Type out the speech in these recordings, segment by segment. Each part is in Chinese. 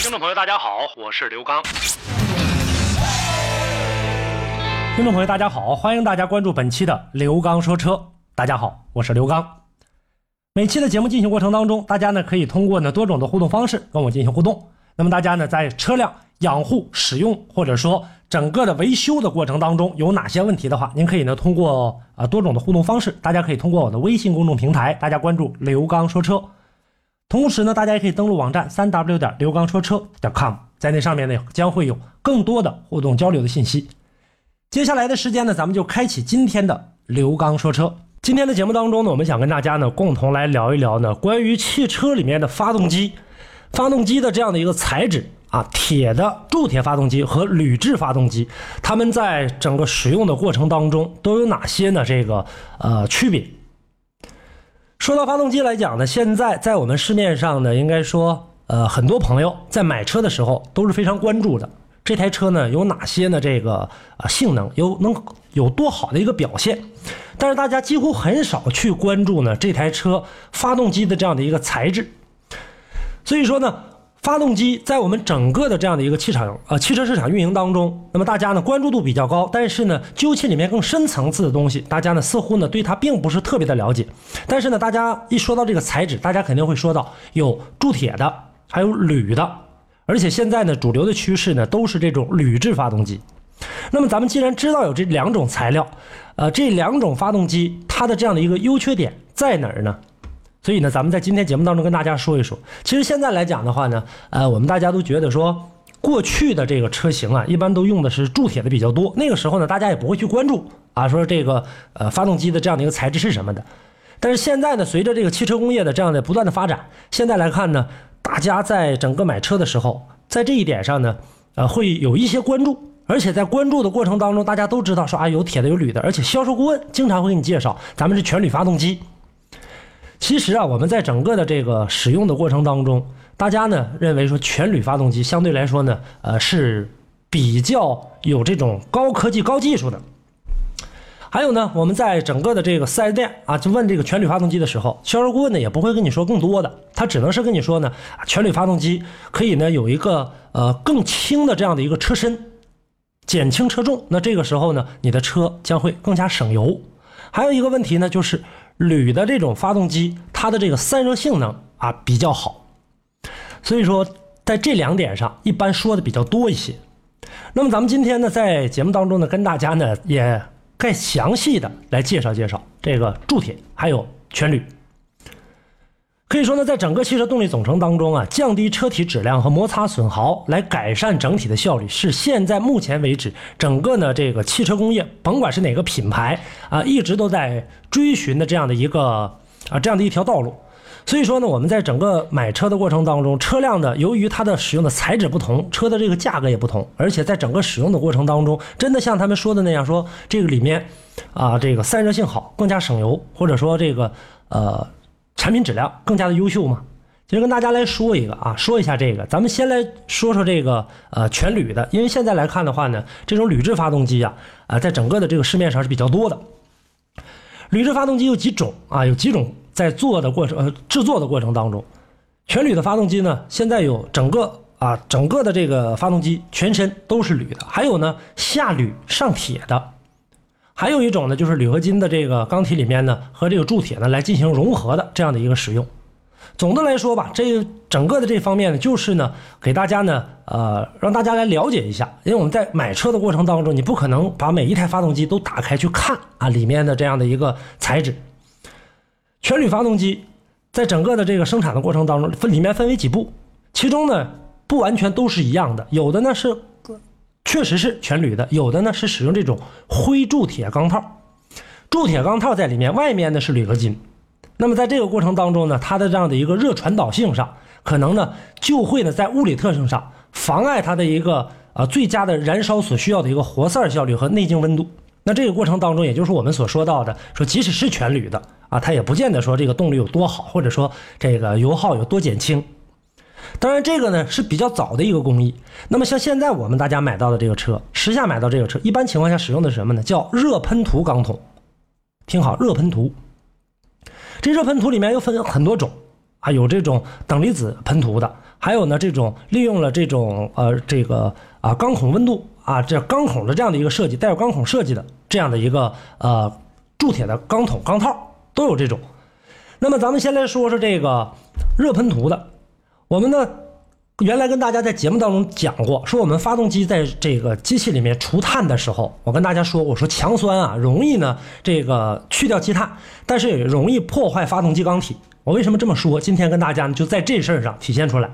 听众朋友，大家好，我是刘刚。听众朋友，大家好，欢迎大家关注本期的刘刚说车。大家好，我是刘刚。每期的节目进行过程当中，大家呢可以通过呢多种的互动方式跟我进行互动。那么大家呢在车辆养护、使用或者说整个的维修的过程当中有哪些问题的话，您可以呢通过啊多种的互动方式，大家可以通过我的微信公众平台，大家关注刘刚说车。同时呢，大家也可以登录网站三 w 点刘刚说车点 com，在那上面呢将会有更多的互动交流的信息。接下来的时间呢，咱们就开启今天的刘刚说车。今天的节目当中呢，我们想跟大家呢共同来聊一聊呢关于汽车里面的发动机，发动机的这样的一个材质啊，铁的铸铁发动机和铝制发动机，它们在整个使用的过程当中都有哪些呢？这个呃区别。说到发动机来讲呢，现在在我们市面上呢，应该说，呃，很多朋友在买车的时候都是非常关注的。这台车呢有哪些呢？这个啊性能有能有多好的一个表现？但是大家几乎很少去关注呢这台车发动机的这样的一个材质。所以说呢。发动机在我们整个的这样的一个汽场呃汽车市场运营当中，那么大家呢关注度比较高，但是呢究其里面更深层次的东西，大家呢似乎呢对它并不是特别的了解。但是呢，大家一说到这个材质，大家肯定会说到有铸铁的，还有铝的，而且现在呢主流的趋势呢都是这种铝制发动机。那么咱们既然知道有这两种材料，呃这两种发动机它的这样的一个优缺点在哪儿呢？所以呢，咱们在今天节目当中跟大家说一说。其实现在来讲的话呢，呃，我们大家都觉得说，过去的这个车型啊，一般都用的是铸铁的比较多。那个时候呢，大家也不会去关注啊，说这个呃发动机的这样的一个材质是什么的。但是现在呢，随着这个汽车工业的这样的不断的发展，现在来看呢，大家在整个买车的时候，在这一点上呢，呃，会有一些关注。而且在关注的过程当中，大家都知道说啊，有铁的有铝的，而且销售顾问经常会给你介绍，咱们是全铝发动机。其实啊，我们在整个的这个使用的过程当中，大家呢认为说全铝发动机相对来说呢，呃是比较有这种高科技、高技术的。还有呢，我们在整个的这个四 S 店啊，就问这个全铝发动机的时候，销售顾问呢也不会跟你说更多的，他只能是跟你说呢，全铝发动机可以呢有一个呃更轻的这样的一个车身，减轻车重。那这个时候呢，你的车将会更加省油。还有一个问题呢，就是。铝的这种发动机，它的这个散热性能啊比较好，所以说在这两点上一般说的比较多一些。那么咱们今天呢，在节目当中呢，跟大家呢也更详细的来介绍介绍这个铸铁还有全铝。可以说呢，在整个汽车动力总成当中啊，降低车体质量和摩擦损耗，来改善整体的效率，是现在目前为止整个呢这个汽车工业，甭管是哪个品牌啊，一直都在追寻的这样的一个啊这样的一条道路。所以说呢，我们在整个买车的过程当中，车辆的由于它的使用的材质不同，车的这个价格也不同，而且在整个使用的过程当中，真的像他们说的那样，说这个里面啊这个散热性好，更加省油，或者说这个呃。产品质量更加的优秀嘛？今天跟大家来说一个啊，说一下这个。咱们先来说说这个呃全铝的，因为现在来看的话呢，这种铝制发动机啊啊，在整个的这个市面上是比较多的。铝制发动机有几种啊？有几种在做的过程呃制作的过程当中，全铝的发动机呢，现在有整个啊整个的这个发动机全身都是铝的，还有呢下铝上铁的。还有一种呢，就是铝合金的这个钢体里面呢，和这个铸铁呢来进行融合的这样的一个使用。总的来说吧，这整个的这方面呢，就是呢给大家呢，呃，让大家来了解一下。因为我们在买车的过程当中，你不可能把每一台发动机都打开去看啊里面的这样的一个材质。全铝发动机在整个的这个生产的过程当中，分里面分为几步，其中呢不完全都是一样的，有的呢是。确实是全铝的，有的呢是使用这种灰铸铁钢套，铸铁钢套在里面，外面呢是铝合金。那么在这个过程当中呢，它的这样的一个热传导性上，可能呢就会呢在物理特性上妨碍它的一个啊最佳的燃烧所需要的一个活塞效率和内径温度。那这个过程当中，也就是我们所说到的，说即使是全铝的啊，它也不见得说这个动力有多好，或者说这个油耗有多减轻。当然，这个呢是比较早的一个工艺。那么像现在我们大家买到的这个车，时下买到这个车，一般情况下使用的是什么呢？叫热喷涂钢筒。听好，热喷涂。这热喷涂里面又分很多种啊，有这种等离子喷涂的，还有呢这种利用了这种呃这个啊钢孔温度啊这钢孔的这样的一个设计，带有钢孔设计的这样的一个呃铸铁的钢筒钢套都有这种。那么咱们先来说说这个热喷涂的，我们呢。原来跟大家在节目当中讲过，说我们发动机在这个机器里面除碳的时候，我跟大家说，我说强酸啊容易呢这个去掉积碳，但是也容易破坏发动机缸体。我为什么这么说？今天跟大家呢就在这事儿上体现出来。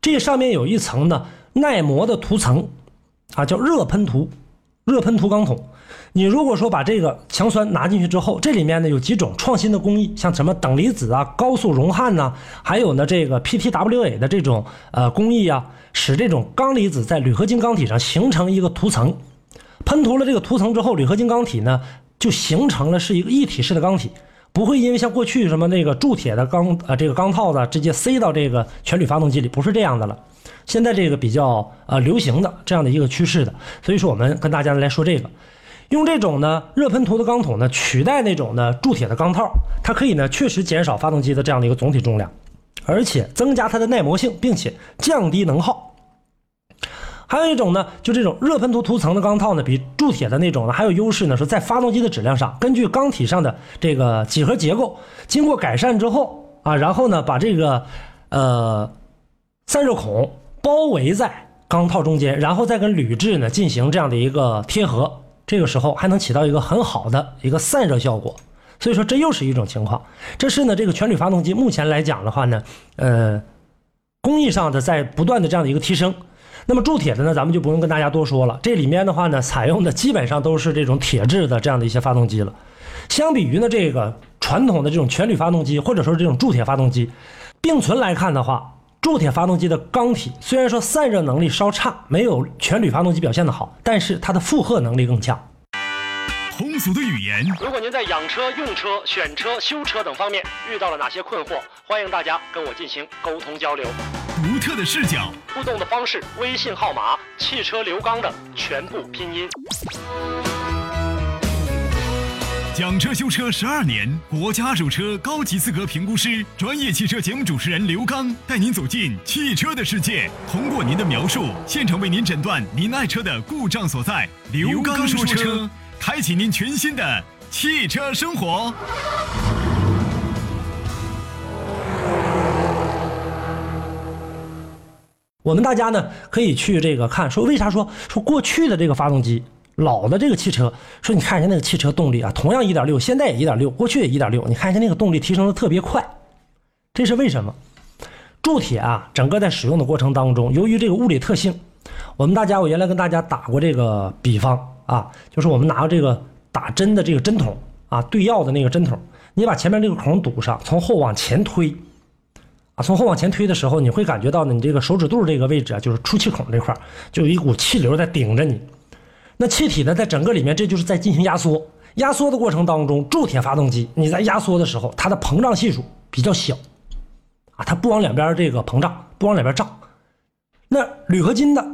这上面有一层呢耐磨的涂层，啊叫热喷涂，热喷涂钢筒。你如果说把这个强酸拿进去之后，这里面呢有几种创新的工艺，像什么等离子啊、高速熔焊呐，还有呢这个 PTWA 的这种呃工艺啊，使这种钢离子在铝合金钢体上形成一个涂层。喷涂了这个涂层之后，铝合金钢体呢就形成了是一个一体式的钢体，不会因为像过去什么那个铸铁的钢呃这个钢套子直接塞到这个全铝发动机里，不是这样的了。现在这个比较呃流行的这样的一个趋势的，所以说我们跟大家来说这个。用这种呢热喷涂的钢筒呢取代那种呢铸铁的钢套，它可以呢确实减少发动机的这样的一个总体重量，而且增加它的耐磨性，并且降低能耗。还有一种呢，就这种热喷涂涂层的钢套呢，比铸铁的那种呢还有优势呢，说在发动机的质量上，根据钢体上的这个几何结构经过改善之后啊，然后呢把这个呃散热孔包围在钢套中间，然后再跟铝制呢进行这样的一个贴合。这个时候还能起到一个很好的一个散热效果，所以说这又是一种情况。这是呢这个全铝发动机目前来讲的话呢，呃，工艺上的在不断的这样的一个提升。那么铸铁的呢，咱们就不用跟大家多说了。这里面的话呢，采用的基本上都是这种铁制的这样的一些发动机了。相比于呢这个传统的这种全铝发动机或者说这种铸铁发动机，并存来看的话。铸铁发动机的缸体虽然说散热能力稍差，没有全铝发动机表现的好，但是它的负荷能力更强。通俗的语言。如果您在养车、用车、选车、修车等方面遇到了哪些困惑，欢迎大家跟我进行沟通交流。独特的视角。互动的方式：微信号码“汽车刘刚”的全部拼音。讲车修车十二年，国家二手车高级资格评估师，专业汽车节目主持人刘刚带您走进汽车的世界，通过您的描述，现场为您诊断您爱车的故障所在。刘刚说车，开启您全新的汽车生活。我们大家呢可以去这个看，说为啥说说过去的这个发动机。老的这个汽车，说你看人家那个汽车动力啊，同样一点六，现在也一点六，过去也一点六，你看人家那个动力提升的特别快，这是为什么？铸铁啊，整个在使用的过程当中，由于这个物理特性，我们大家我原来跟大家打过这个比方啊，就是我们拿这个打针的这个针筒啊，对药的那个针筒，你把前面这个孔堵上，从后往前推，啊，从后往前推的时候，你会感觉到呢，你这个手指肚这个位置啊，就是出气孔这块就有一股气流在顶着你。那气体呢，在整个里面，这就是在进行压缩。压缩的过程当中，铸铁发动机你在压缩的时候，它的膨胀系数比较小，啊，它不往两边这个膨胀，不往两边胀。那铝合金的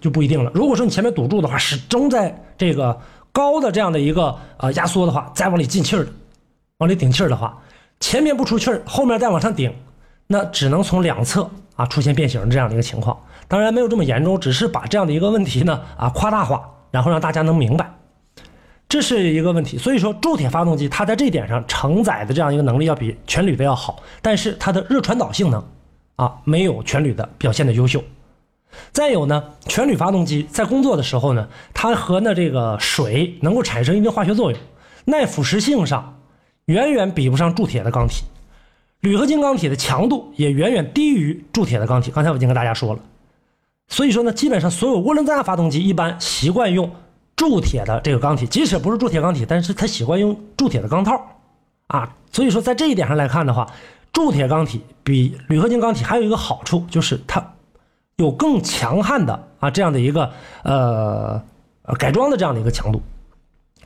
就不一定了。如果说你前面堵住的话，始终在这个高的这样的一个呃压缩的话，再往里进气儿，往里顶气儿的话，前面不出气儿，后面再往上顶，那只能从两侧啊出现变形这样的一个情况。当然没有这么严重，只是把这样的一个问题呢啊夸大化。然后让大家能明白，这是一个问题。所以说，铸铁发动机它在这点上承载的这样一个能力要比全铝的要好，但是它的热传导性能啊，没有全铝的表现的优秀。再有呢，全铝发动机在工作的时候呢，它和呢这个水能够产生一定化学作用，耐腐蚀性上远远比不上铸铁的钢体，铝合金钢体的强度也远远低于铸铁的钢体。刚才我已经跟大家说了。所以说呢，基本上所有涡轮增压发动机一般习惯用铸铁的这个钢体，即使不是铸铁钢体，但是它习惯用铸铁的钢套，啊，所以说在这一点上来看的话，铸铁钢体比铝合金钢体还有一个好处，就是它有更强悍的啊这样的一个呃呃改装的这样的一个强度。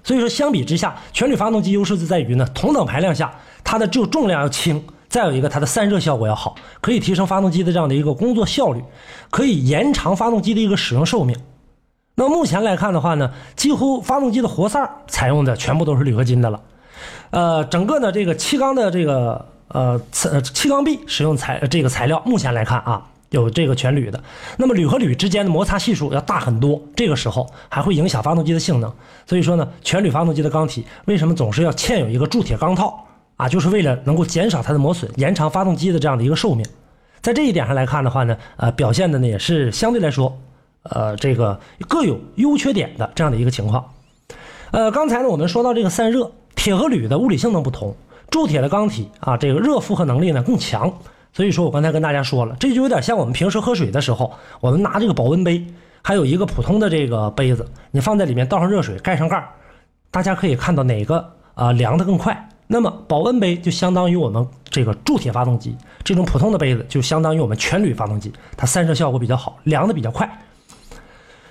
所以说，相比之下，全铝发动机优势就在于呢，同等排量下，它的就重量要轻，再有一个它的散热效果要好，可以提升发动机的这样的一个工作效率，可以延长发动机的一个使用寿命。那目前来看的话呢，几乎发动机的活塞采用的全部都是铝合金的了，呃，整个的这个气缸的这个呃气缸壁使用材这个材料，目前来看啊。有这个全铝的，那么铝和铝之间的摩擦系数要大很多，这个时候还会影响发动机的性能。所以说呢，全铝发动机的缸体为什么总是要嵌有一个铸铁钢套啊？就是为了能够减少它的磨损，延长发动机的这样的一个寿命。在这一点上来看的话呢，呃，表现的呢也是相对来说，呃，这个各有优缺点的这样的一个情况。呃，刚才呢我们说到这个散热，铁和铝的物理性能不同，铸铁的钢体啊，这个热负荷能力呢更强。所以说我刚才跟大家说了，这就有点像我们平时喝水的时候，我们拿这个保温杯，还有一个普通的这个杯子，你放在里面倒上热水，盖上盖儿，大家可以看到哪个啊凉的更快。那么保温杯就相当于我们这个铸铁发动机，这种普通的杯子就相当于我们全铝发动机，它散热效果比较好，凉的比较快。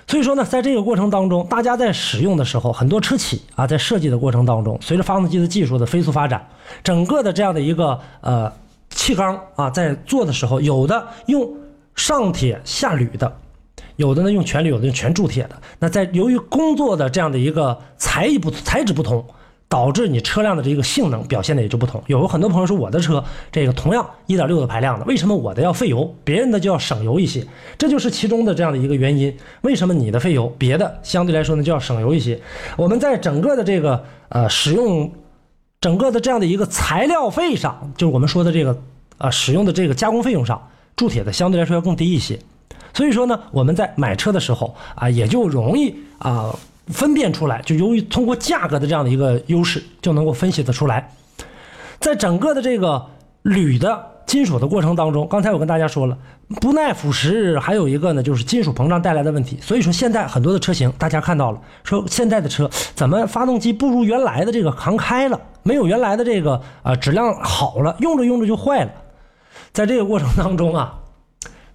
所以说呢，在这个过程当中，大家在使用的时候，很多车企啊在设计的过程当中，随着发动机的技术的飞速发展，整个的这样的一个呃。气缸啊，在做的时候，有的用上铁下铝的，有的呢用全铝，有的用全铸铁的。那在由于工作的这样的一个材艺不材质不同，导致你车辆的这个性能表现的也就不同。有很多朋友说我的车这个同样一点六的排量的，为什么我的要费油，别人的就要省油一些？这就是其中的这样的一个原因。为什么你的费油，别的相对来说呢就要省油一些？我们在整个的这个呃使用。整个的这样的一个材料费上，就是我们说的这个，呃，使用的这个加工费用上，铸铁的相对来说要更低一些。所以说呢，我们在买车的时候啊，也就容易啊分辨出来，就由于通过价格的这样的一个优势，就能够分析得出来，在整个的这个铝的。金属的过程当中，刚才我跟大家说了，不耐腐蚀，还有一个呢，就是金属膨胀带来的问题。所以说，现在很多的车型，大家看到了，说现在的车怎么发动机不如原来的这个扛开了，没有原来的这个呃质量好了，用着用着就坏了。在这个过程当中啊，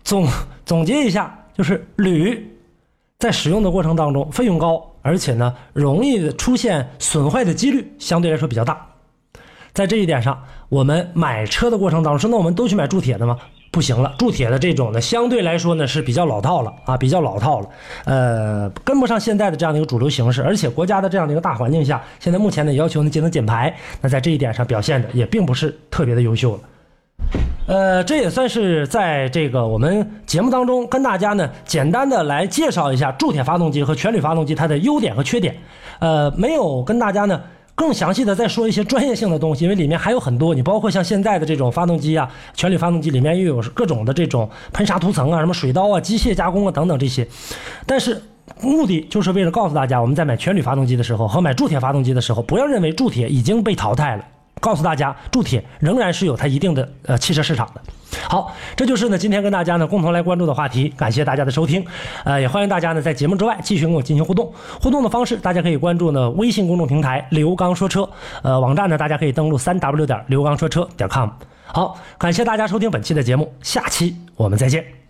总总结一下，就是铝在使用的过程当中费用高，而且呢容易出现损坏的几率相对来说比较大。在这一点上，我们买车的过程当中说，那我们都去买铸铁的吗？不行了，铸铁的这种呢，相对来说呢是比较老套了啊，比较老套了，呃，跟不上现在的这样的一个主流形式，而且国家的这样的一个大环境下，现在目前的要求呢节能减排，那在这一点上表现的也并不是特别的优秀了。呃，这也算是在这个我们节目当中跟大家呢简单的来介绍一下铸铁发动机和全铝发动机它的优点和缺点，呃，没有跟大家呢。更详细的再说一些专业性的东西，因为里面还有很多，你包括像现在的这种发动机啊，全铝发动机里面又有各种的这种喷砂涂层啊，什么水刀啊、机械加工啊等等这些。但是目的就是为了告诉大家，我们在买全铝发动机的时候和买铸铁发动机的时候，不要认为铸铁已经被淘汰了。告诉大家，铸铁仍然是有它一定的呃汽车市场的。好，这就是呢今天跟大家呢共同来关注的话题。感谢大家的收听，呃，也欢迎大家呢在节目之外继续跟我进行互动。互动的方式，大家可以关注呢微信公众平台“刘刚说车”，呃，网站呢大家可以登录三 w 点刘刚说车点 com。好，感谢大家收听本期的节目，下期我们再见。